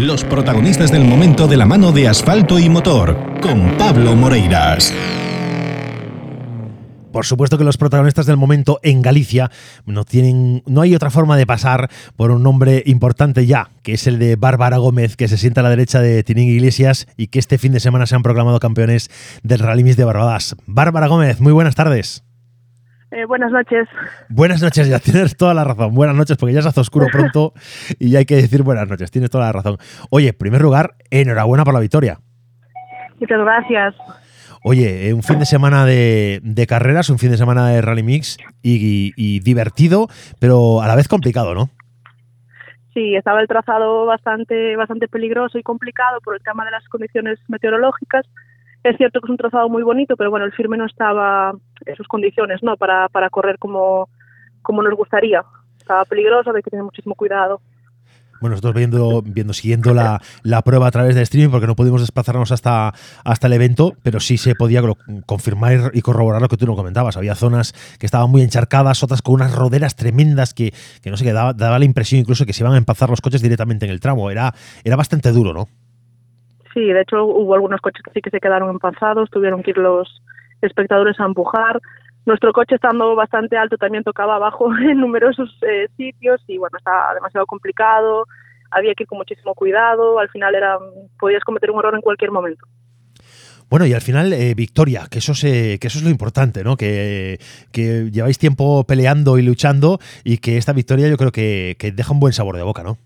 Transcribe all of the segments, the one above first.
Los protagonistas del momento de la mano de asfalto y motor, con Pablo Moreiras. Por supuesto que los protagonistas del momento en Galicia no tienen, no hay otra forma de pasar por un nombre importante ya, que es el de Bárbara Gómez, que se sienta a la derecha de Tinín Iglesias y que este fin de semana se han proclamado campeones del Rally Mix de Barbadas. Bárbara Gómez, muy buenas tardes. Eh, buenas noches. Buenas noches, ya tienes toda la razón. Buenas noches, porque ya se hace oscuro pronto y hay que decir buenas noches. Tienes toda la razón. Oye, en primer lugar, enhorabuena por la victoria. Muchas gracias. Oye, eh, un fin de semana de, carreras, un fin de semana de Rally Mix y, divertido, pero a la vez complicado, ¿no? Sí, estaba el trazado bastante, bastante peligroso y complicado por el tema de las condiciones meteorológicas. Es cierto que es un trazado muy bonito, pero bueno, el firme no estaba en sus condiciones, ¿no? Para, para correr como, como nos gustaría. Estaba peligroso, hay que tener muchísimo cuidado. Bueno, nosotros viendo, viendo siguiendo la, prueba a través de streaming, porque no pudimos desplazarnos hasta, hasta el evento, pero sí se podía confirmar y corroborar lo que tú nos comentabas. Había zonas que estaban muy encharcadas, otras con unas roderas tremendas que, no sé, que daba, la impresión incluso que se iban a empazar los coches directamente en el tramo. Era, era bastante duro, ¿no? Sí, de hecho hubo algunos coches que sí que se quedaron empazados, tuvieron que ir los espectadores a empujar. Nuestro coche estando bastante alto también tocaba abajo en numerosos eh, sitios y bueno, estaba demasiado complicado, había que ir con muchísimo cuidado, al final era podías cometer un error en cualquier momento. Bueno, y al final, eh, victoria, que eso, que eso es lo importante, ¿no? Que, que, lleváis tiempo peleando y luchando y que esta victoria yo creo que, que, deja un buen sabor de boca, ¿no?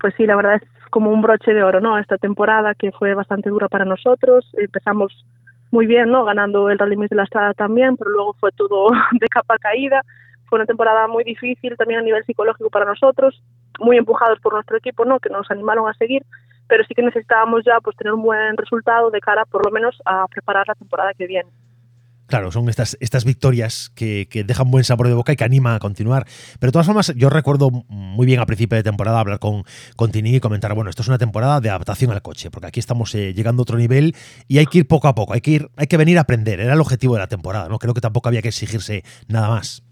Pues sí, la verdad es como un broche de oro, ¿no? Esta temporada que fue bastante dura para nosotros, empezamos muy bien, ¿no? Ganando el Rally de la Estrada también, pero luego fue todo de capa caída. Fue una temporada muy difícil también a nivel psicológico para nosotros, muy empujados por nuestro equipo, ¿no? Que nos animaron a seguir, pero sí que necesitábamos ya pues tener un buen resultado de cara por lo menos a preparar la temporada que viene. Claro, son estas, estas victorias que, que, dejan buen sabor de boca y que anima a continuar. Pero de todas formas, yo recuerdo muy bien a principio de temporada hablar con, con Tini y comentar, bueno, esto es una temporada de adaptación al coche, porque aquí estamos eh, llegando a otro nivel y hay que ir poco a poco, hay que ir, hay que venir a aprender. Era el objetivo de la temporada, ¿no? Creo que tampoco había que exigirse nada más.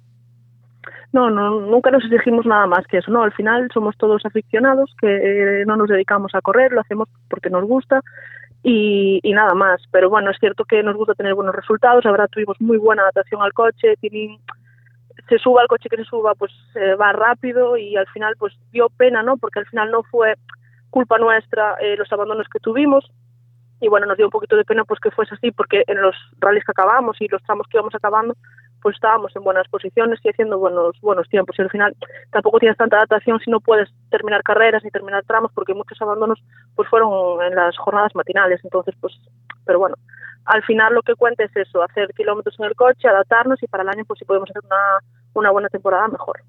No, no, nunca nos exigimos nada más que eso, ¿no? Al final somos todos aficionados que eh, no nos dedicamos a correr, lo hacemos porque nos gusta y, nada más. Pero bueno, es cierto que nos gusta tener buenos resultados. Ahora tuvimos muy buena adaptación al coche. se suba al coche que se suba, pues va rápido y al final pues dio pena, ¿no? Porque al final no fue culpa nuestra eh, los abandonos que tuvimos. Y bueno, nos dio un poquito de pena pues que fuese así, porque en los rallies que acabamos y los tramos que íbamos acabando, pues estábamos en buenas posiciones y haciendo buenos buenos tiempos. Y al final tampoco tienes tanta adaptación si no puedes terminar carreras ni terminar tramos, porque muchos abandonos pues fueron en las jornadas matinales. Entonces, pues, pero bueno, al final lo que cuenta es eso, hacer kilómetros en el coche, adaptarnos y para el año pues si podemos hacer una, una buena temporada mejor.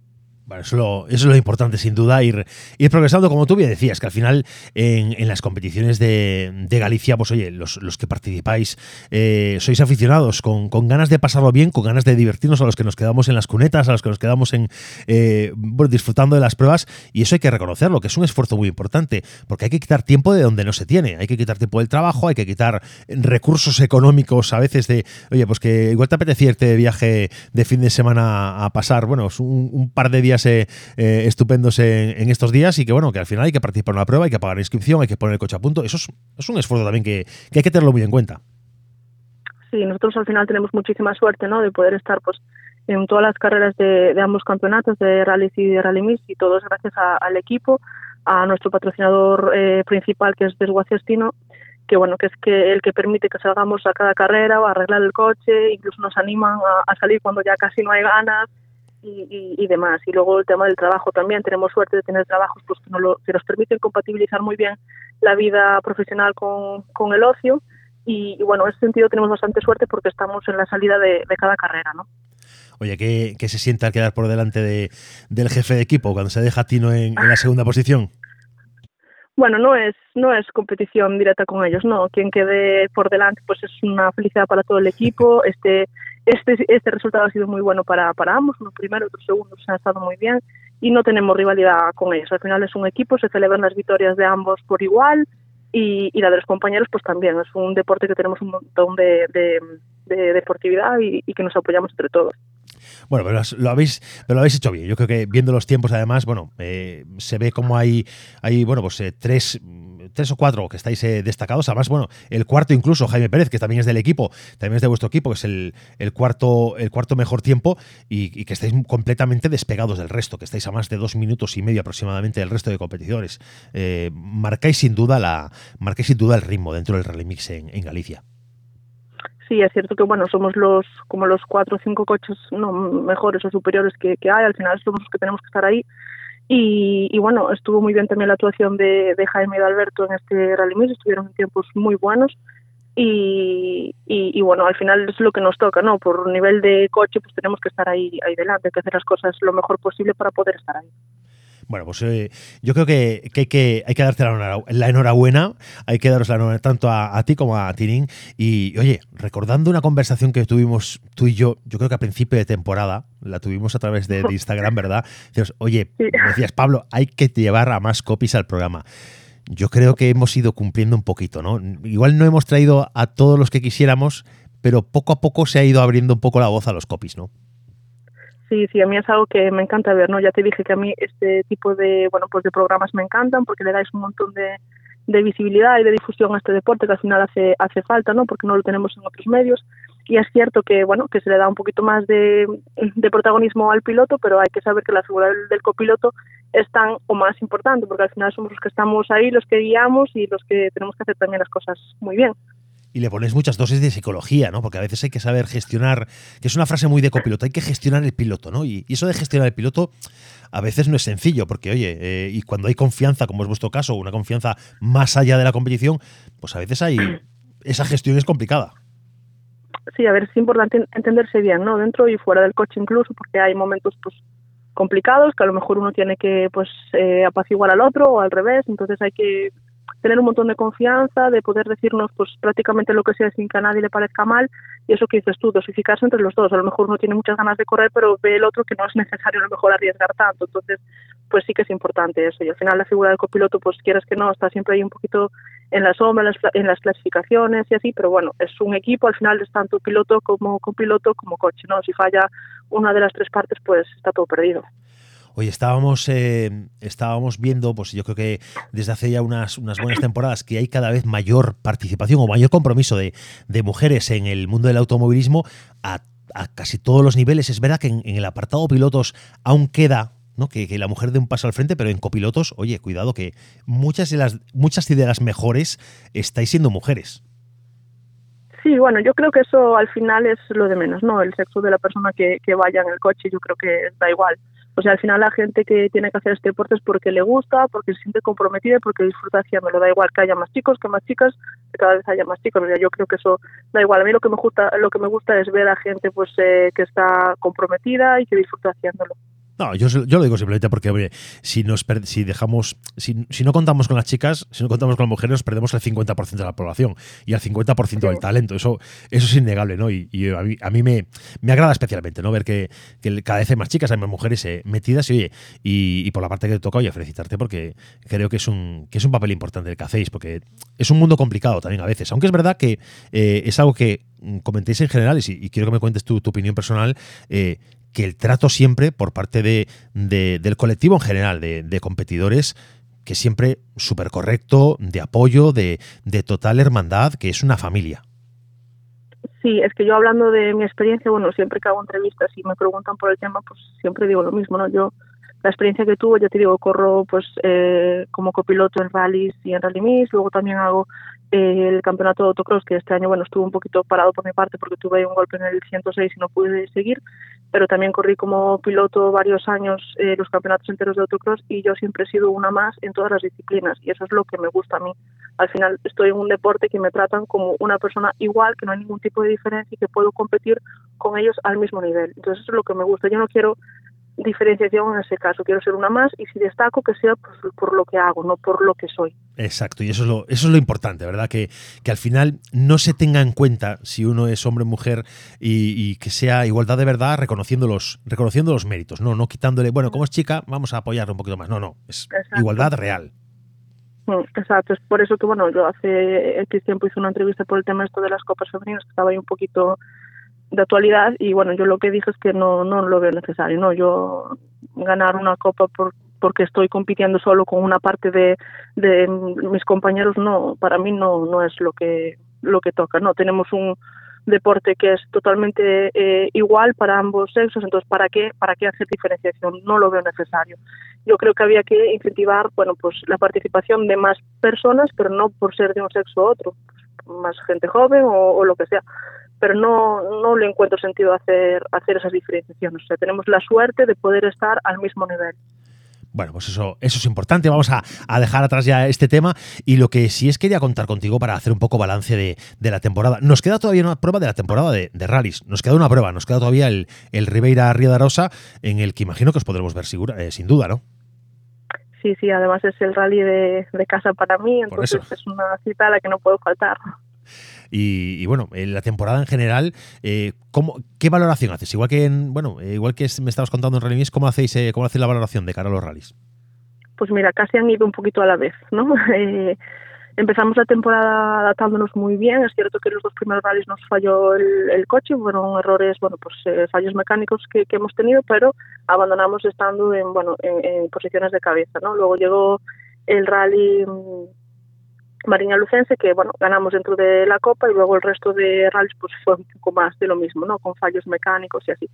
Eso, es lo, importante, sin duda, ir, ir progresando, como tú bien decías, que al final en, las competiciones de, Galicia, pues oye, los, que participáis eh, sois aficionados con, ganas de pasarlo bien, con ganas de divertirnos, a los que nos quedamos en las cunetas, a los que nos quedamos en eh, disfrutando de las pruebas, y eso hay que reconocerlo, que es un esfuerzo muy importante, porque hay que quitar tiempo de donde no se tiene, hay que quitar tiempo del trabajo, hay que quitar recursos económicos a veces de, oye, pues que igual te apetece irte viaje de fin de semana a pasar, bueno, un, un par de días eh, estupendos en, estos días y que bueno, que al final hay que participar en la prueba, hay que pagar la inscripción, hay que poner el coche a punto. Eso es, un esfuerzo también que, hay que tenerlo muy en cuenta. Sí, nosotros al final tenemos muchísima suerte ¿no? de poder estar pues en todas las carreras de, ambos campeonatos, de rally y de rally mix, y todo es gracias al equipo, a nuestro patrocinador eh, principal que es Desguaciastino, que bueno, que es que el que permite que salgamos a cada carrera o a arreglar el coche, incluso nos animan a, salir cuando ya casi no hay ganas, y, demás. Y luego el tema del trabajo también. Tenemos suerte de tener trabajos pues, que, nos permiten compatibilizar muy bien la vida profesional con, con el ocio. Y, bueno, en ese sentido tenemos bastante suerte porque estamos en la salida de, cada carrera, ¿no? Oye, ¿qué, ¿qué, se siente al quedar por delante de, del jefe de equipo cuando se deja Tino en, en la segunda posición? bueno, no es no es competición directa con ellos, no. Quien quede por delante, pues es una felicidad para todo el equipo. Este este este resultado ha sido muy bueno para para ambos, uno primero, otro segundo, se han estado muy bien y no tenemos rivalidad con ellos. Al final es un equipo, se celebran las victorias de ambos por igual y, y la de los compañeros, pues también. Es un deporte que tenemos un montón de, de, deportividad y que nos apoyamos entre todos. Bueno, pero lo habéis, pero lo habéis hecho bien. Yo creo que viendo los tiempos, además, bueno, eh, se ve como hay, hay bueno, pues eh, tres tres o cuatro que estáis eh, destacados. Además, bueno, el cuarto incluso, Jaime Pérez, que también es del equipo, también es de vuestro equipo, que es el, cuarto, el cuarto mejor tiempo y, que estáis completamente despegados del resto, que estáis a más de dos minutos y medio aproximadamente del resto de competidores. Eh, marcáis sin duda la, marcáis sin duda el ritmo dentro del Rally Mix en Galicia. Sí, es cierto que bueno, somos los como los cuatro o cinco coches no mejores o superiores que, hay, al final somos los que tenemos que estar ahí y, bueno, estuvo muy bien también la actuación de, Jaime y de Alberto en este Rally Mix, estuvieron en tiempos muy buenos. Y, y, bueno, al final es lo que nos toca, ¿no? Por nivel de coche, pues tenemos que estar ahí, ahí delante, que hacer las cosas lo mejor posible para poder estar ahí. Bueno, pues eh, yo creo que, hay que hay que darte la, enhorabuena, hay que daros la enhorabuena tanto a, ti como a Tinín. Y oye, recordando una conversación que tuvimos tú y yo, yo creo que a principio de temporada, la tuvimos a través de, Instagram, ¿verdad? Decías, oye, decías, Pablo, hay que llevar a más copies al programa. Yo creo que hemos ido cumpliendo un poquito, ¿no? Igual no hemos traído a todos los que quisiéramos, pero poco a poco se ha ido abriendo un poco la voz a los copies, ¿no? Sí, sí, a mí es algo que me encanta ver, ¿no? Ya te dije que a mí este tipo de, bueno, pues de programas me encantan porque le dais un montón de, visibilidad y de difusión a este deporte que al final hace, hace falta, ¿no? Porque no lo tenemos en otros medios. Y es cierto que, bueno, que se le da un poquito más de, de protagonismo al piloto, pero hay que saber que la del, del, copiloto es tan o más importante, porque al final somos los que estamos ahí, los que guiamos y los que tenemos que hacer también las cosas muy bien y le pones muchas dosis de psicología, ¿no? Porque a veces hay que saber gestionar, que es una frase muy de copiloto, hay que gestionar el piloto, ¿no? Y, eso de gestionar el piloto a veces no es sencillo, porque oye, eh, y cuando hay confianza, como es vuestro caso, una confianza más allá de la competición, pues a veces hay esa gestión es complicada. Sí, a ver, es importante entenderse bien, ¿no? Dentro y fuera del coche incluso, porque hay momentos pues complicados que a lo mejor uno tiene que pues eh, apaciguar al otro o al revés, entonces hay que tener un montón de confianza, de poder decirnos pues prácticamente lo que sea sin que a nadie le parezca mal y eso que dices tú, dosificarse entre los dos. A lo mejor uno tiene muchas ganas de correr, pero ve el otro que no es necesario a lo mejor arriesgar tanto. Entonces, pues sí que es importante eso. Y al final la figura del copiloto, pues quieras que no, está siempre ahí un poquito en la sombra, en las, en las clasificaciones y así, pero bueno, es un equipo, al final es tanto piloto como copiloto como coche, ¿no? Si falla una de las tres partes, pues está todo perdido. Oye, estábamos, eh, estábamos viendo, pues yo creo que desde hace ya unas, unas buenas temporadas, que hay cada vez mayor participación o mayor compromiso de, mujeres en el mundo del automovilismo a, casi todos los niveles. Es verdad que en, el apartado pilotos aún queda ¿no? Que, la mujer dé un paso al frente, pero en copilotos, oye, cuidado que muchas de las, muchas de las mejores estáis siendo mujeres. Sí, bueno, yo creo que eso al final es lo de menos, ¿no? El sexo de la persona que, que vaya en el coche, yo creo que da igual. O sea, al final la gente que tiene que hacer este deporte es porque le gusta, porque se siente comprometida y porque disfruta haciéndolo. Da igual que haya más chicos que más chicas, que cada vez haya más chicos. Yo creo que eso da igual. A mí lo que me gusta, lo que me gusta es ver a gente pues eh, que está comprometida y que disfruta haciéndolo. No, yo, yo lo digo simplemente porque, si nos si dejamos, si, si, no contamos con las chicas, si no contamos con las mujeres, nos perdemos el 50% de la población y el 50% del talento. Eso, eso es innegable, ¿no? Y, a mí, a mí me, me, agrada especialmente, ¿no? Ver que, que, cada vez hay más chicas, hay más mujeres eh, metidas y, oye, y, por la parte que te toca, oye, felicitarte porque creo que es un, que es un papel importante el que hacéis, porque es un mundo complicado también a veces. Aunque es verdad que eh, es algo que mm, comentéis en general y, y, quiero que me cuentes tu, tu opinión personal, eh, que el trato siempre por parte de, del colectivo en general, de, competidores, que siempre súper correcto, de apoyo, de, de total hermandad, que es una familia. Sí, es que yo hablando de mi experiencia, bueno, siempre que hago entrevistas y me preguntan por el tema, pues siempre digo lo mismo, ¿no? Yo, la experiencia que tuve, ya te digo, corro pues eh, como copiloto en rallies y en rally mix, luego también hago el campeonato de autocross, que este año bueno estuvo un poquito parado por mi parte porque tuve un golpe en el 106 y no pude seguir, pero también corrí como piloto varios años eh, los campeonatos enteros de autocross y yo siempre he sido una más en todas las disciplinas y eso es lo que me gusta a mí. Al final estoy en un deporte que me tratan como una persona igual, que no hay ningún tipo de diferencia y que puedo competir con ellos al mismo nivel. Entonces eso es lo que me gusta. Yo no quiero diferenciación en ese caso. Quiero ser una más y si destaco que sea por, lo que hago, no por lo que soy. Exacto, y eso es lo, eso es lo importante, ¿verdad? Que, que al final no se tenga en cuenta si uno es hombre o mujer y, que sea igualdad de verdad reconociendo los, reconociendo los méritos, no, no quitándole, bueno, como es chica, vamos a apoyarle un poquito más. No, no, es igualdad real. Mm, exacto, es por eso que, bueno, yo hace X tiempo hice una entrevista por el tema esto de las copas femeninas, que estaba ahí un poquito de actualidad y bueno, yo lo que dije es que no, no lo veo necesario, ¿no? Yo ganar una copa por, porque estoy compitiendo solo con una parte de, de mis compañeros, no, para mí no, no es lo que, lo que toca, ¿no? Tenemos un deporte que es totalmente eh, igual para ambos sexos, entonces ¿para qué, para qué hacer diferenciación? No lo veo necesario. Yo creo que había que incentivar, bueno, pues la participación de más personas, pero no por ser de un sexo u otro, más gente joven o, o lo que sea pero no, no le encuentro sentido hacer, hacer esas diferenciaciones. O sea, tenemos la suerte de poder estar al mismo nivel. Bueno, pues eso, eso es importante. Vamos a, a, dejar atrás ya este tema. Y lo que sí es quería contar contigo para hacer un poco balance de, de la temporada. Nos queda todavía una prueba de la temporada de, de rallies. Nos queda una prueba. Nos queda todavía el, el Ribeira Río de Arosa, en el que imagino que os podremos ver segura, eh, sin duda, ¿no? Sí, sí, además es el rally de, de casa para mí, entonces es una cita a la que no puedo faltar. Y, y, bueno, en la temporada en general, eh, ¿cómo, ¿qué valoración haces? Igual que en, bueno, eh, igual que me estabas contando en Rally ¿cómo hacéis, eh, cómo hacéis la valoración de cara a los rallies? Pues mira, casi han ido un poquito a la vez, ¿no? Eh, empezamos la temporada adaptándonos muy bien. Es cierto que los dos primeros rallies nos falló el, coche, fueron errores, bueno, pues eh, fallos mecánicos que, hemos tenido, pero abandonamos estando en, bueno, en, en posiciones de cabeza, ¿no? Luego llegó el rally Mariña Lucense, que bueno, ganamos dentro de la Copa y luego el resto de rallies pues fue un poco más de lo mismo, ¿no? Con fallos mecánicos y así.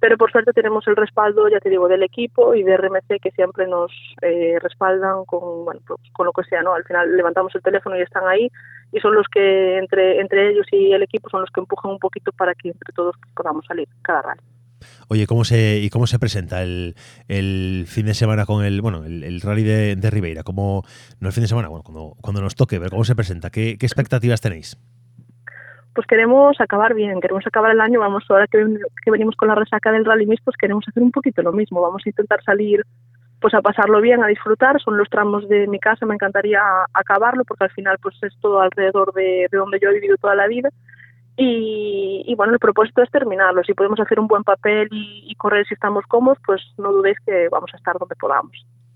Pero por suerte tenemos el respaldo, ya te digo, del equipo y de RMC que siempre nos eh, respaldan con, bueno, pues, con lo que sea, ¿no? Al final levantamos el teléfono y están ahí y son los que entre, entre ellos y el equipo son los que empujan un poquito para que entre todos podamos salir cada rally. Oye, ¿cómo se, ¿y cómo se presenta el, el fin de semana con el, bueno, el, el rally de, de, Ribeira? ¿Cómo, no el fin de semana, bueno, cuando, cuando nos toque, ver cómo se presenta. ¿Qué, qué expectativas tenéis? Pues queremos acabar bien, queremos acabar el año, vamos, ahora que, que venimos con la resaca del Rally Mix, pues queremos hacer un poquito lo mismo, vamos a intentar salir pues a pasarlo bien, a disfrutar, son los tramos de mi casa, me encantaría acabarlo porque al final pues es todo alrededor de, de donde yo he vivido toda la vida y, y, bueno, el propósito es terminarlo. Si podemos hacer un buen papel y, y, correr si estamos cómodos, pues no dudéis que vamos a estar donde podamos.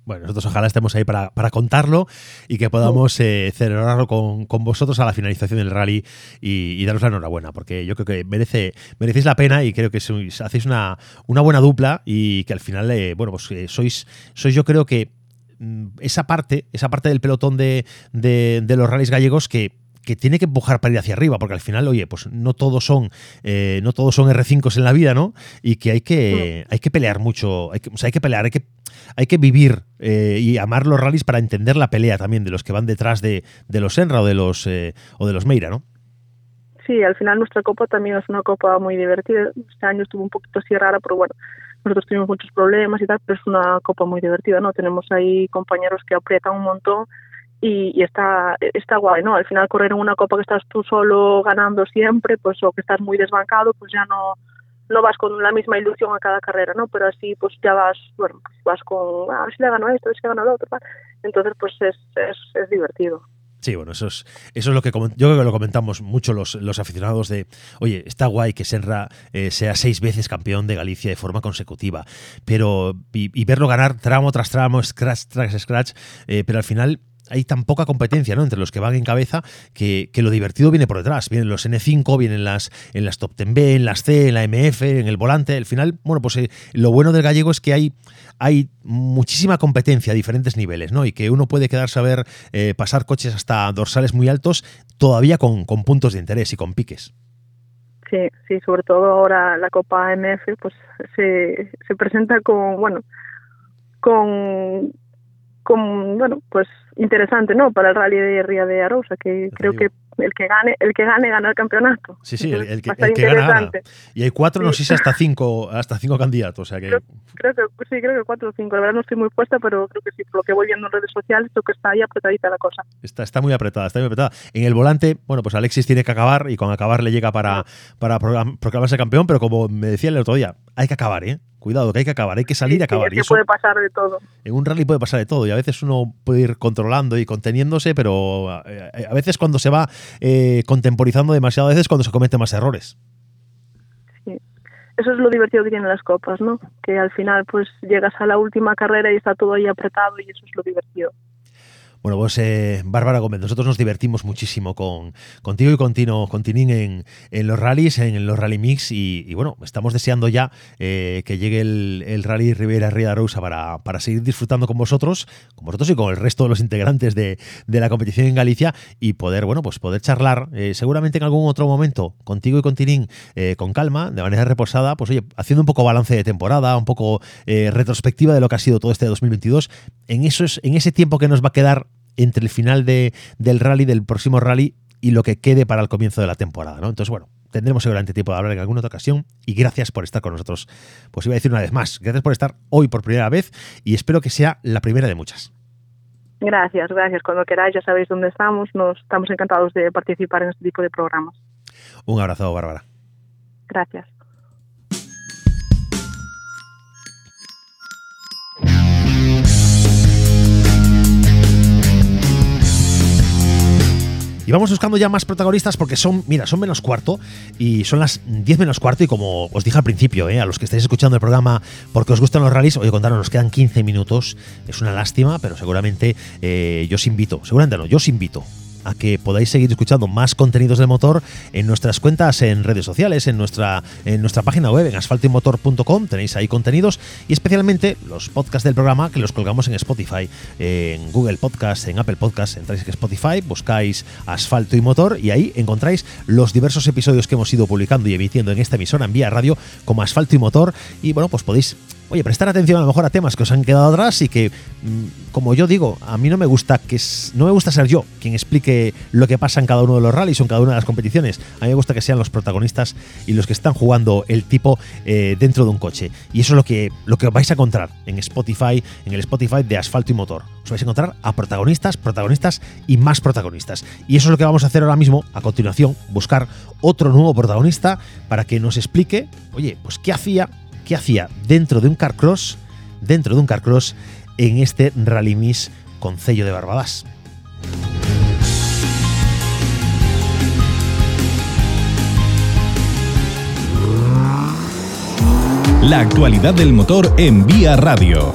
Bueno, nosotros ojalá estemos ahí para, para contarlo y que podamos eh, celebrarlo con, con, vosotros a la finalización del rally y, y, daros la enhorabuena, porque yo creo que merece, merecéis la pena y creo que sois, hacéis una, una buena dupla y que al final, eh, bueno, pues eh, sois, sois yo creo que mm, esa parte, esa parte del pelotón de, de, de los rallies gallegos que que tiene que empujar para ir hacia arriba, porque al final, oye, pues no todos son, eh, no todos son R5 en la vida, ¿no? Y que hay que, hay que pelear mucho, hay que, o sea, hay que pelear, hay que, hay que vivir eh, y amar los rallies para entender la pelea también de los que van detrás de, de los Enra o de los, eh, o de los Meira, ¿no? Sí, al final nuestra copa también es una copa muy divertida. Este año estuvo un poquito así rara, pero bueno, nosotros tuvimos muchos problemas y tal, pero es una copa muy divertida, ¿no? Tenemos ahí compañeros que aprietan un montón y, y, está, está guay, ¿no? Al final correr en una copa que estás tú solo ganando siempre, pues o que estás muy desbancado, pues ya no no vas con la misma ilusión a cada carrera, ¿no? Pero así pues ya vas, bueno, pues vas con, ah, a ver si le gano esto, a ver si le gano lo otro, entonces pues es, es, es divertido. Sí, bueno, eso es, eso es lo que yo creo que lo comentamos mucho los, los aficionados de, oye, está guay que Senra eh, sea seis veces campeón de Galicia de forma consecutiva, pero y, y verlo ganar tramo tras tramo, scratch tras scratch, eh, pero al final hay tan poca competencia ¿no? entre los que van en cabeza que, que, lo divertido viene por detrás. Vienen los N5, vienen las, en las Top 10B, en las C, en la MF, en el volante. Al final, bueno, pues eh, lo bueno del gallego es que hay, hay muchísima competencia a diferentes niveles, ¿no? Y que uno puede quedarse a ver eh, pasar coches hasta dorsales muy altos todavía con, con puntos de interés y con piques. Sí, sí, sobre todo ahora la Copa MF pues se, se presenta con, bueno, con con, bueno, pues interesante, ¿no? Para el Rally de Ría de Arousa, que creo que el que gane, el que gane gana el campeonato. Sí, sí, el, el que, el que gana, gana, Y hay cuatro, no sé si hasta cinco, hasta cinco candidatos, o sea que... Creo, creo, que sí, creo que cuatro o cinco. La verdad no estoy muy puesta, pero creo que sí, por lo que voy viendo en redes sociales, creo que está ahí apretadita la cosa. Está, está muy apretada, está muy apretada. En el volante, bueno, pues Alexis tiene que acabar y con acabar le llega para, para proclamarse campeón, pero como me decía el otro día, hay que acabar, ¿eh? Cuidado, que hay que acabar, hay que salir sí, a acabar. Sí, y eso, puede pasar de todo. En un rally puede pasar de todo y a veces uno puede ir controlando y conteniéndose, pero a, a veces cuando se va eh, contemporizando demasiado, a veces cuando se cometen más errores. Sí, eso es lo divertido que tienen las copas, ¿no? Que al final pues llegas a la última carrera y está todo ahí apretado y eso es lo divertido. Bueno, pues eh, Bárbara Gómez, nosotros nos divertimos muchísimo con, contigo y con, con Tinín en, en, los rallies, en los rally mix y, bueno, estamos deseando ya eh, que llegue el, rally Rivera Ría Rosa para, para seguir disfrutando con vosotros, con vosotros y con el resto de los integrantes de, de la competición en Galicia y poder, bueno, pues poder charlar eh, seguramente en algún otro momento contigo y con Tinín con calma, de manera reposada, pues oye, haciendo un poco balance de temporada, un poco retrospectiva de lo que ha sido todo este 2022, en, eso es, en ese tiempo que nos va a quedar entre el final de, del rally, del próximo rally, y lo que quede para el comienzo de la temporada, ¿no? Entonces, bueno, tendremos seguramente tiempo de hablar en alguna otra ocasión y gracias por estar con nosotros. Pues iba a decir una vez más, gracias por estar hoy por primera vez y espero que sea la primera de muchas. Gracias, gracias. Cuando queráis ya sabéis dónde estamos. Nos estamos encantados de participar en este tipo de programas. Un abrazo, Bárbara. Gracias. Y vamos buscando ya más protagonistas porque son, mira, son menos cuarto y son las 10 menos cuarto y como os dije al principio, eh, a los que estáis escuchando el programa porque os gustan los rallies, oye, contaros, nos quedan 15 minutos, es una lástima, pero seguramente eh, yo os invito, seguramente no, yo os invito a que podáis seguir escuchando más contenidos del motor en nuestras cuentas en redes sociales, en nuestra, en nuestra página web, en asfaltoymotor.com, tenéis ahí contenidos y especialmente los podcasts del programa que los colgamos en Spotify, en Google Podcast, en Apple Podcast, entráis en Spotify, buscáis asfalto y motor y ahí encontráis los diversos episodios que hemos ido publicando y emitiendo en esta emisora en vía radio como asfalto y motor. Y bueno, pues podéis oye, prestar atención a lo mejor a temas que os han quedado atrás y que, mm, como yo digo, a mí no me gusta que no me gusta ser yo quien explique lo que pasa en cada uno de los rallies o en cada una de las competiciones. A mí me gusta que sean los protagonistas y los que están jugando el tipo eh, dentro de un coche. Y eso es lo que, lo que vais a encontrar en Spotify, en el Spotify de Asfalto y Motor. Os vais a encontrar a protagonistas, protagonistas y más protagonistas. Y eso es lo que vamos a hacer ahora mismo, a continuación, buscar otro nuevo protagonista para que nos explique, oye, pues qué hacía qué hacía dentro de un carcross, dentro de un carcross en este Rally Miss con sello de Barbadas. La actualidad del motor en Vía Radio.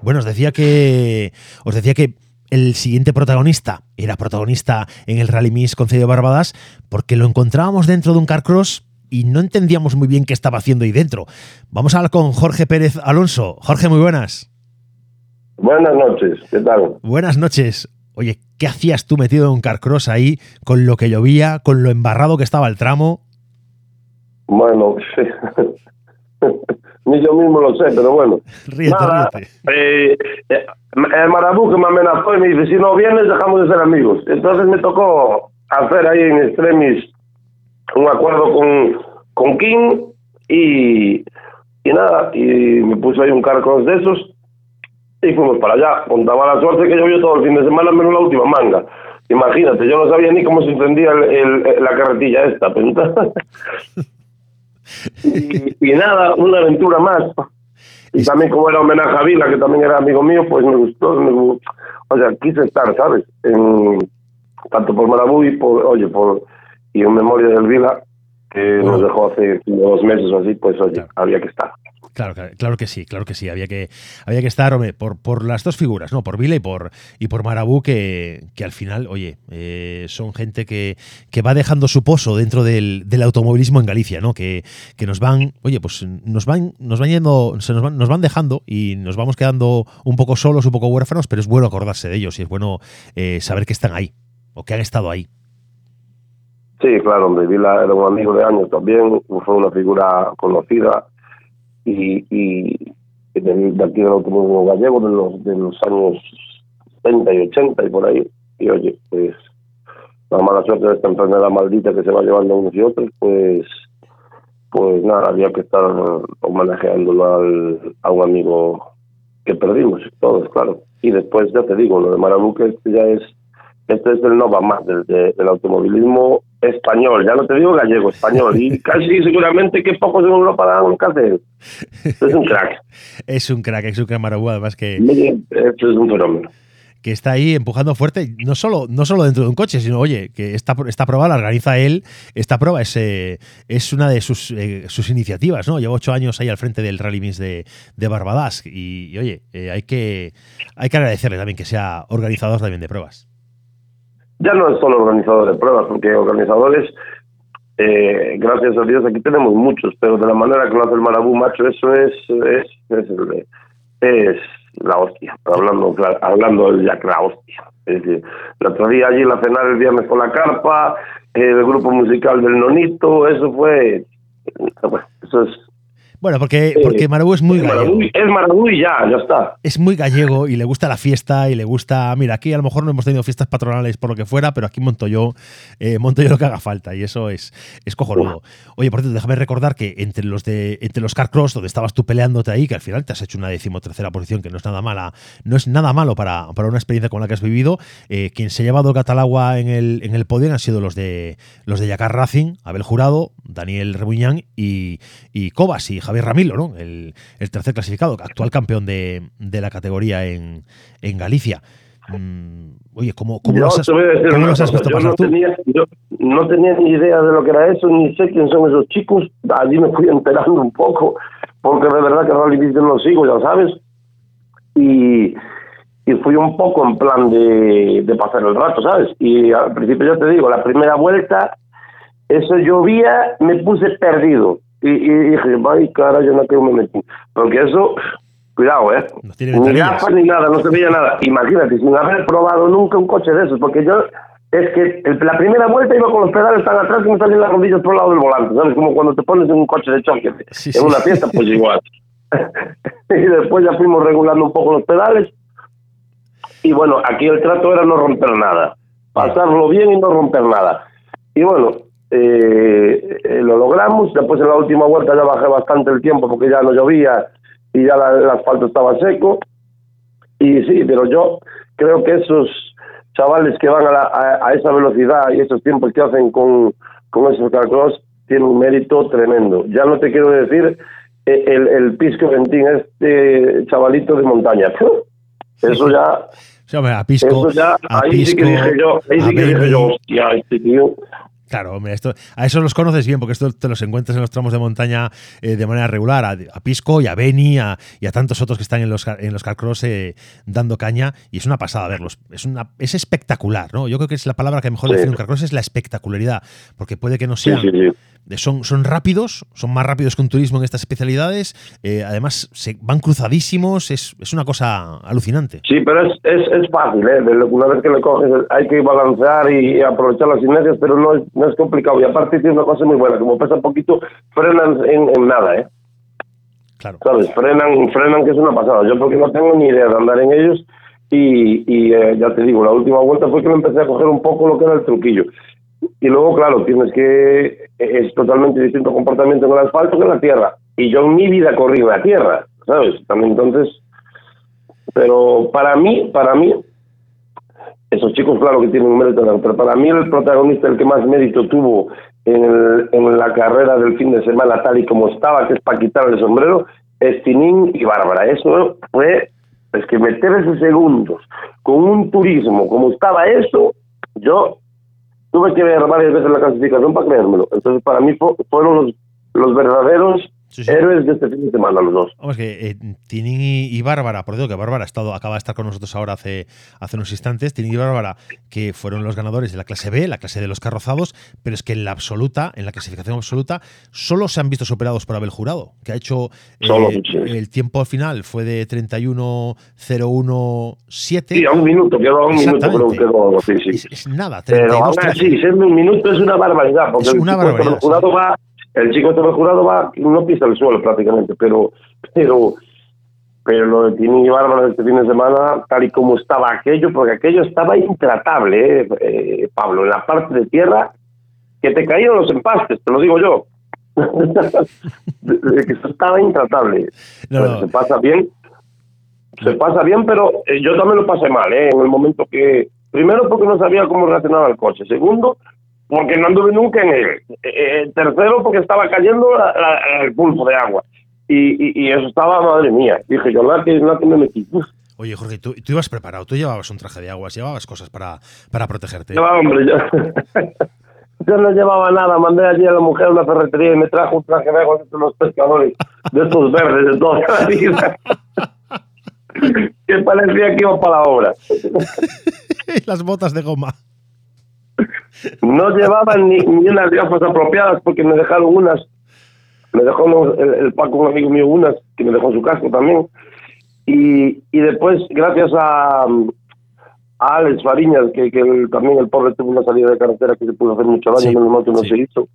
Bueno, os decía que os decía que el siguiente protagonista era protagonista en el Rally Miss con de Barbadas porque lo encontrábamos dentro de un carcross y no entendíamos muy bien qué estaba haciendo ahí dentro. Vamos a hablar con Jorge Pérez Alonso. Jorge, muy buenas. Buenas noches, ¿qué tal? Buenas noches. Oye, ¿qué hacías tú metido en un carcross ahí con lo que llovía, con lo embarrado que estaba el tramo? Bueno, sí. Ni yo mismo lo sé, pero bueno. Ríete, Nada, ríete. eh, eh, el marabú que me amenazó y me dice, si no vienes dejamos de ser amigos. Entonces me tocó hacer ahí en extremis un acuerdo con, con King y, y nada, y me puso ahí un carcos de esos y fuimos para allá. Contaba la suerte que llovió todo el fin de semana menos la última manga. Imagínate, yo no sabía ni cómo se encendía el, el- la carretilla esta. pero y, y nada, una aventura más. Y también como era homenaje a Vila, que también era amigo mío, pues me gustó, me o sea, quise estar, ¿sabes? En, tanto por Marabú y por, oye, por, y en memoria del Vila, que Bueno. nos dejó hace dos meses o así, pues oye, Claro. había que estar. Claro, claro, que sí, claro que sí. Había que, había que estar, hombre, por, por las dos figuras, ¿no? Por Vila y por, y por Marabú, que, que al final, oye, eh, son gente que, que va dejando su pozo dentro del, del automovilismo en Galicia, ¿no? Que, que nos van, oye, pues nos van, nos van yendo, se nos van, nos van dejando y nos vamos quedando un poco solos, un poco huérfanos, pero es bueno acordarse de ellos y es bueno eh, saber que están ahí o que han estado ahí. Sí, claro, hombre, Vila era un amigo de años también, fue una figura conocida y, y y de, aquí del automóvil gallego de los, de los años 70 y 80 y por ahí. Y oye, pues la mala suerte de esta enfermedad maldita que se va llevando unos y otros, pues pues nada, había que estar homenajeándolo al, a un amigo que perdimos, todos, claro. Y después, ya te digo, lo de que este ya es, este es el Nova más del, de- del automovilismo español, ya no te digo gallego, español, y casi seguramente que pocos en Europa dan un café. Es un crack, Es un crack, es un crack Marabú, además que, esto es un fenómeno. que está ahí empujando fuerte, no solo, no solo dentro de un coche, sino, oye, que esta, esta prueba la organiza él, esta prueba es, eh, es una de sus, eh, sus iniciativas, ¿no? Lleva ocho años ahí al frente del Rally Mix de, de Barbadas y, oye, eh, hay, que, hay que agradecerle también que sea organizador también de pruebas. Ya no es solo organizador de pruebas, porque organizadores eh, gracias a Dios aquí tenemos muchos, pero de la manera que lo hace el marabú macho, eso es es, es, la hostia, hablando hablando de Jack, la hostia. Es decir, el otro día allí la cenar el viernes con la carpa, el grupo musical del Nonito, eso fue, bueno, eso es bueno, porque, porque Marabú es muy gallego. Es Marabú y ya, ya está. Es muy gallego y le gusta la fiesta y le gusta. Mira, aquí a lo mejor no hemos tenido fiestas patronales por lo que fuera, pero aquí monto yo, eh, monto yo lo que haga falta y eso es, es cojonudo. Oye, por cierto, déjame recordar que entre los de entre los Carcross, donde estabas tú peleándote ahí, que al final te has hecho una decimotercera posición, que no es nada mala, no es nada malo para, para una experiencia con la que has vivido. Eh, quien se ha llevado Catalagua en el, en el podio han sido los de los de Yacar Racing, Abel Jurado, Daniel Rebuñán y, y Cobas y Javier Ramilo, ¿no? El, tercer clasificado, actual campeón de, de la categoría en, en Galicia. Mm, oye, ¿cómo, cómo, los has, visto pasar no tú? Tenía, yo no tenía ni idea de lo que era eso, ni sé quién son esos chicos. Allí me fui enterando un poco, porque de verdad que Rally no lo sigo, ya sabes. Y, y fui un poco en plan de, de pasar el rato, ¿sabes? Y al principio ya te digo, la primera vuelta, eso llovía, me puse perdido y, y, dije, ay, cara, yo no tengo me metí. Porque eso, cuidado, ¿eh? ni gafas ni nada, no se veía nada. Imagínate, sin haber probado nunca un coche de esos, porque yo, es que la primera vuelta iba con los pedales tan atrás que me salían las rodillas por el lado del volante, ¿sabes? Como cuando te pones en un coche de choque en una fiesta, pues igual. y después ya fuimos regulando un poco los pedales. Y bueno, aquí el trato era no romper nada, pasarlo bien y no romper nada. Y bueno, eh, eh, lo logramos. Después en la última vuelta ya bajé bastante el tiempo porque ya no llovía y ya el asfalto estaba seco. Y sí, pero yo creo que esos chavales que van a, a, esa velocidad y esos tiempos que hacen con, con esos carcross tienen un mérito tremendo. Ya no te quiero decir eh, el, el Pisco Ventín, este chavalito de montaña. Eso ya... a Pisco, eso ya, ahí sí que dije yo, ahí sí que dije yo, hostia, este tío Claro, hombre, esto, a esos los conoces bien, porque esto te los encuentras en los tramos de montaña eh, de manera regular, a, Pisco y a Beni y a tantos otros que están en los, en los carcross eh, dando caña, y es una pasada verlos. Es, una, es espectacular, ¿no? Yo creo que es la palabra que mejor define un carcross, es la espectacularidad, porque puede que no sean son, son rápidos, son más rápidos que un turismo en estas especialidades, eh, además se van cruzadísimos, es, es una cosa alucinante. Sí, pero es, es, es fácil, ¿eh? una vez que le coges hay que balancear y, aprovechar las inercias, pero no es, no es complicado. Y aparte tiene una cosa muy buena, como pesa un poquito, frenan en, en nada, ¿eh? Claro. ¿Sabes? Frenan, frenan que es una pasada. Yo porque no tengo ni idea de andar en ellos y, y eh, ya te digo, la última vuelta fue que me empecé a coger un poco lo que era el truquillo. Y luego, claro, tienes que. Es totalmente distinto comportamiento en el asfalto que en la tierra. Y yo en mi vida corrí en la tierra, ¿sabes? También entonces. Pero para mí, para mí, esos chicos, claro que tienen un mérito, pero para mí el protagonista, el que más mérito tuvo en, el, en la carrera del fin de semana, tal y como estaba, que es para quitar el sombrero, es Tinín y Bárbara. Eso fue. Es que meter esos segundos con un turismo como estaba eso, yo tuve que ver varias veces la clasificación para creérmelo. Entonces, para mí fueron los, los verdaderos Héroes de este fin de semana, los dos. Vamos, que eh, y, Bárbara, por cierto, que Bárbara ha estado, acaba de estar con nosotros ahora hace, hace unos instantes. Tini y Bárbara, que fueron los ganadores de la clase B, la clase de los carrozados, pero es que en la absoluta, en la clasificación absoluta, solo se han visto superados por Abel Jurado, que ha hecho. Eh, el tiempo final fue de 31.017. Sí, a un minuto, quedó a un minuto, pero quedó sí. Es, nada, 32, Pero ahora sí, siendo un minuto es una barbaridad, porque es una barbaridad, el jurado va el chico este jurado va, no pisa el suelo prácticamente, pero, pero, pero lo de Tini y Bárbara este fin de semana, tal y como estaba aquello, porque aquello estaba intratable, eh, eh, Pablo, en la parte de tierra, que te caían los empastes, te lo digo yo. que estaba intratable. se pasa bien, se pasa bien, pero eh, yo también lo pasé mal, ¿eh? En el momento que, primero porque no sabía cómo reaccionaba el coche, segundo porque no anduve nunca en él. Eh, tercero, porque estaba cayendo el pulpo de agua. Y, y, eso estaba, madre mía. Dije yo, la que, la que me metí. Oye, Jorge, ¿tú, tú ibas preparado, tú llevabas un traje de aguas, llevabas cosas para, para protegerte. No, hombre, yo, yo no llevaba nada. Mandé allí a la mujer a una ferretería y me trajo un traje de aguas de los pescadores, de estos verdes, de toda la vida. que parecía que iba para la obra. Las botas de goma. No llevaban ni, ni unas gafas apropiadas porque me dejaron unas. Me dejó el, el Paco, un amigo mío, unas que me dejó su casco también. Y, y después, gracias a, a Alex Fariñas, que, que el- también el pobre tuvo una salida de carretera que se pudo hacer mucho daño, Sí, menos mal que no sí. se hizo.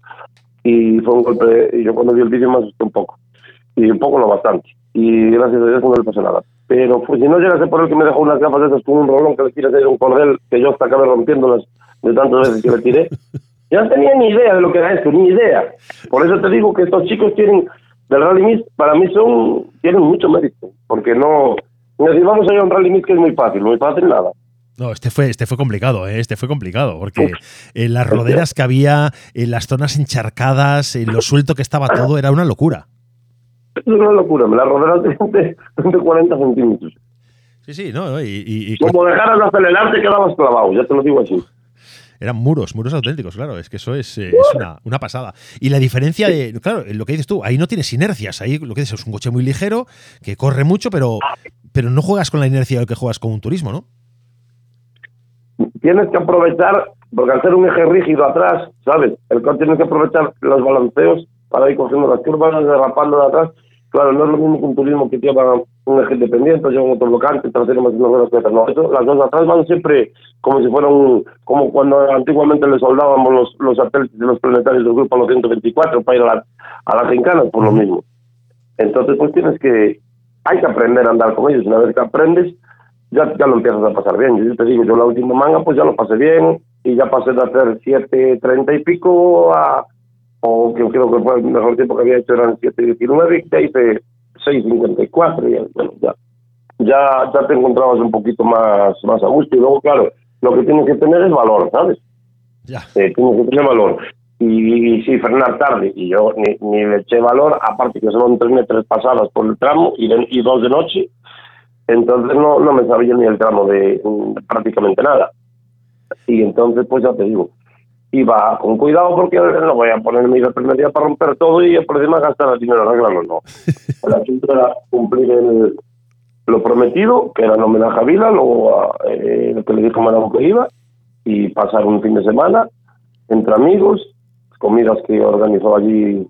Y fue un golpe, y yo cuando vi el vídeo me asusté un poco. Y un poco, no bastante. Y gracias a Dios no le pasó nada. Pero pues, si no llegase por el que me dejó unas gafas de esas con un rolón que le tiras ahí un cordel, que yo hasta acabé rompiéndolas de tantas veces que le tiré, yo no tenía ni idea de lo que era esto, ni idea. Por eso te digo que estos chicos tienen, del Rally Mix, para mí son, tienen mucho mérito, porque no, no decir, vamos a ir a un Rally Mix que es muy fácil, muy fácil nada. No, este fue, este fue complicado, ¿eh? este fue complicado, porque en las roderas que había, en las zonas encharcadas, en lo suelto que estaba todo, era una locura. Es una locura, me la roderas de, de 40 centímetros. Sí, sí, no, y, y- y Como dejaras de acelerar te quedabas clavado, ya te lo digo así. Eran muros, muros auténticos, claro, es que eso es, eh, es una, una pasada. Y la diferencia de, claro, lo que dices tú, ahí no tienes inercias, ahí lo que dices es un coche muy ligero, que corre mucho, pero, pero no juegas con la inercia de lo que juegas con un turismo, ¿no? Tienes que aprovechar, porque al ser un eje rígido atrás, ¿sabes? El coche tiene que aprovechar los balanceos para ir cogiendo las curvas, derrapando de atrás. Claro, no es lo mismo que un turismo que lleva un eje independiente, lleva un autoblocante, trasero más buenas cosas. No, eso, las dos atrás van siempre como si fueran, un- como cuando antiguamente le soldábamos los, los satélites de los planetarios del grupo a los 124 para ir a, la- a las gincanas, por lo mismo. Entonces, pues tienes que, hay que aprender a andar con ellos. Una vez que aprendes, ya, ya lo empiezas a pasar bien. Yo te digo, yo la última manga, pues ya lo pasé bien y ya pasé de hacer 7.30 y pico a, o que creo que fue el mejor tiempo que había hecho eran 7.19 y ya hice 6.54 y bueno, ya, ya, ya te encontrabas un poquito más, más a gusto y luego, claro, lo que tienes que tener es valor, ¿sabes? Ya. eh, tienes que tener valor. Y, sí, frenar tarde. Y yo ni, ni le eché valor, aparte que solo entrené tres pasadas por el tramo y, de- y dos de noche. Entonces no, no me sabía ni el tramo de mm, prácticamente nada. Y entonces, pues ya te digo, iba con cuidado porque no voy a ponerme el primer día para romper todo y por encima gastar el dinero arreglarlo, no. El asunto era cumplir el, lo prometido, que era el homenaje a Vila, luego a, eh, lo que le dijo Manabo que iba, y pasar un fin de semana entre amigos, comidas que organizó allí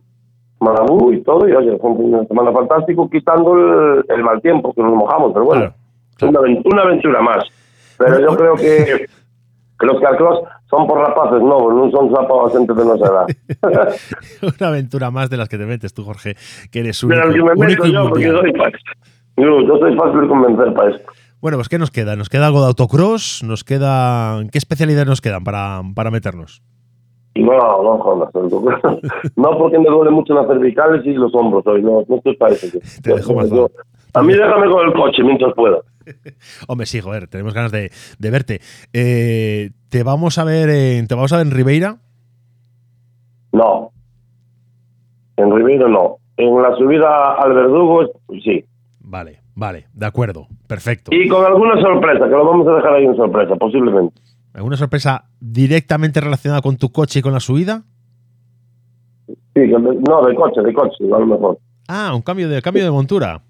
Manabú y todo, y oye, fue un fin de semana fantástico, quitando el, el mal tiempo, que nos mojamos, pero bueno, Claro, Una, aven- una aventura más. Pero yo creo que, que los calcos son por rapaces, no, no son sapos gente de nuestra edad. Una aventura más de las que te metes tú, Jorge, que eres único, Pero que me único meto yo, porque soy fácil. Yo, yo soy fácil de convencer para esto. Bueno, pues ¿qué nos queda? ¿Nos queda algo de autocross? ¿Nos queda qué especialidades nos quedan para, para meternos? No, no, jodas. No, porque me duele mucho las cervicales y los hombros hoy. No, no estoy para eso. Te dejo más A mí déjame con el coche mientras pueda. Hombre, sí, joder, tenemos ganas de, de verte. Eh, te vamos a ver en, te vamos a ver en Ribeira. No. En Ribeiro no. En la subida al Verdugo, sí. Vale, vale, de acuerdo, perfecto. Y con alguna sorpresa, que lo vamos a dejar ahí en sorpresa, posiblemente. ¿Alguna sorpresa directamente relacionada con tu coche y con la subida? Sí, no, de coche, de coche, a lo mejor. Ah, un cambio de cambio de montura.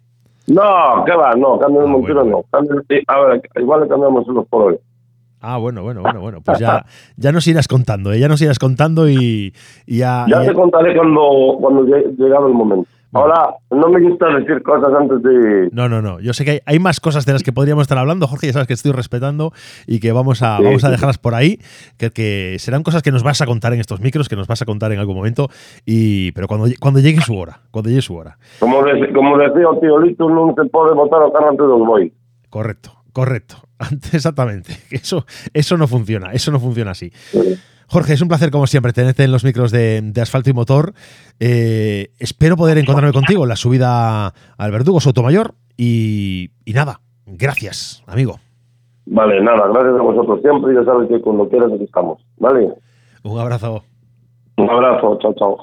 No, ¿qué va? No, cambio de Ah, montura bueno, no. Cambio, a ver, igual le cambiamos los por hoy. Ah, bueno, bueno, bueno, bueno. Pues ya, ya nos irás contando, ¿eh? ya nos irás contando y, y ya. Ya te contaré cuando, cuando llegue llegado el momento. Ahora, no me gusta decir cosas antes de... No, no, no. Yo sé que hay, hay más cosas de las que podríamos estar hablando, Jorge, ya sabes que estoy respetando y que vamos a, Sí, vamos a sí. dejarlas por ahí, que, que serán cosas que nos vas a contar en estos micros, que nos vas a contar en algún momento, y, pero cuando, cuando llegue su hora, cuando llegue su hora. Como, de- como decía tío Lito, no se puede votar o carro antes dos voy. Correcto, correcto. Exactamente. Eso, eso no funciona, eso no funciona así. Jorge, es un placer como siempre tenerte en los micros de, de asfalto y motor. Eh, espero poder encontrarme contigo en la subida al Verdugo Sotomayor y, y nada, gracias, amigo. Vale, nada, gracias a vosotros siempre ya sabes que cuando quieras aquí estamos. Vale, Un abrazo. un abrazo, chao, chao.